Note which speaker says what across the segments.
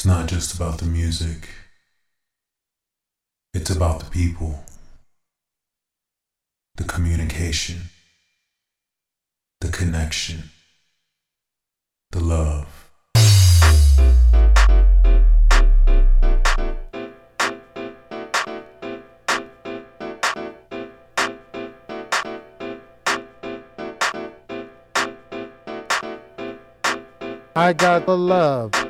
Speaker 1: It's not just about the music, it's about the people, the communication, the connection, the love.
Speaker 2: I got the love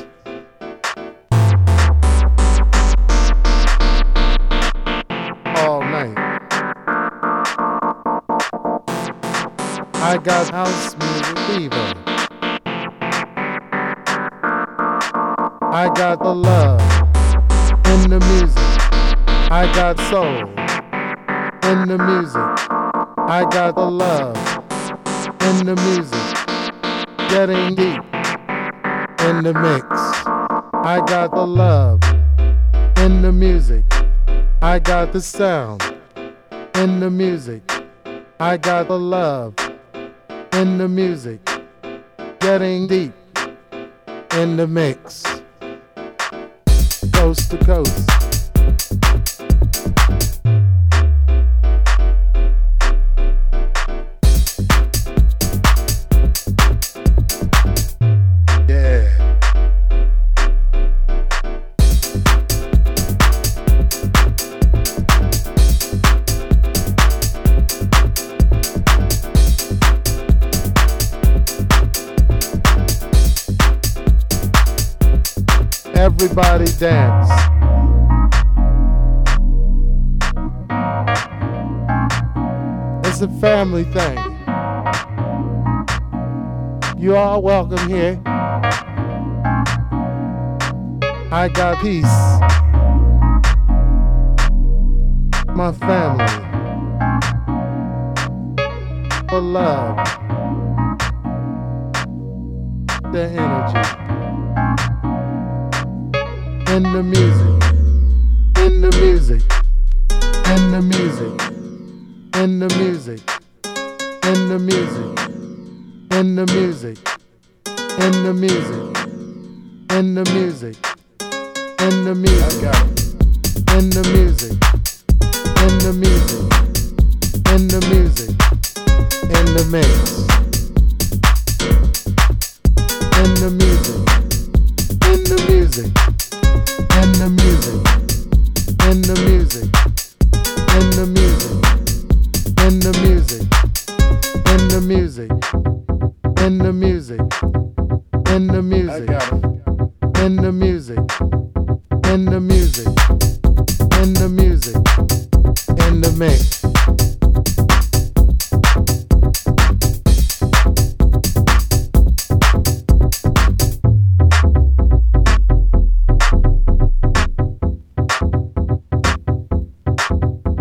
Speaker 2: I got house music fever. I got the love in the music. I got soul in the music. I got the love in the music. Getting deep in the mix. I got the love in the music. I got the sound in the music. I got the love in the music, getting deep in the mix, coast to coast. Everybody dance. It's a family thing. You are welcome here. I got peace. My family. For love. In the music, in the music, in the music, in the music, in the music, in the music, in the music, in the music, in the music, in the music, in the music, in the music, in the mix, in the music, in the music in the music, in the music, in the music, in the music, in the music, in the music, in the music, in the music, in the music, in the music, in the mix.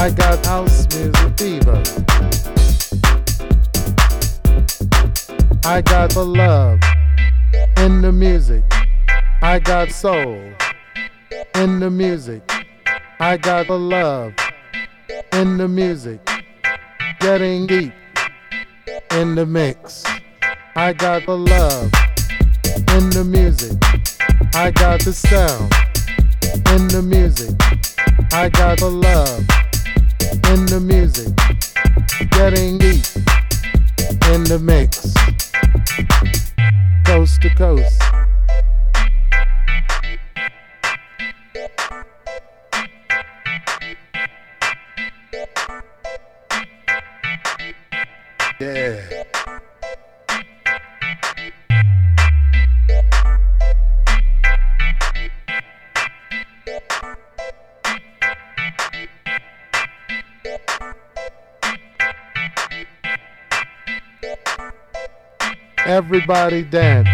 Speaker 2: I got house music fever. I got the love in the music. I got soul in the music. I got the love in the music. Getting deep in the mix. I got the love in the music. I got the sound in the music. I got the love in the music. getting deep in the mix, coast to coast. Yeah. Everybody dance.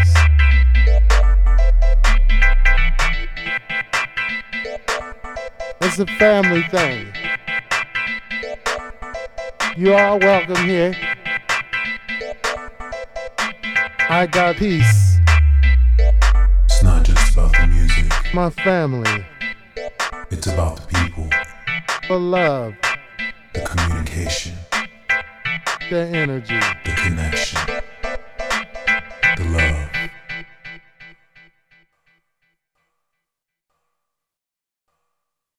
Speaker 2: It's a family thing. You are welcome here. I got peace,
Speaker 1: It's not just about the music,
Speaker 2: my family,
Speaker 1: it's about the people,
Speaker 2: the love,
Speaker 1: the communication,
Speaker 2: the energy.
Speaker 1: the connection.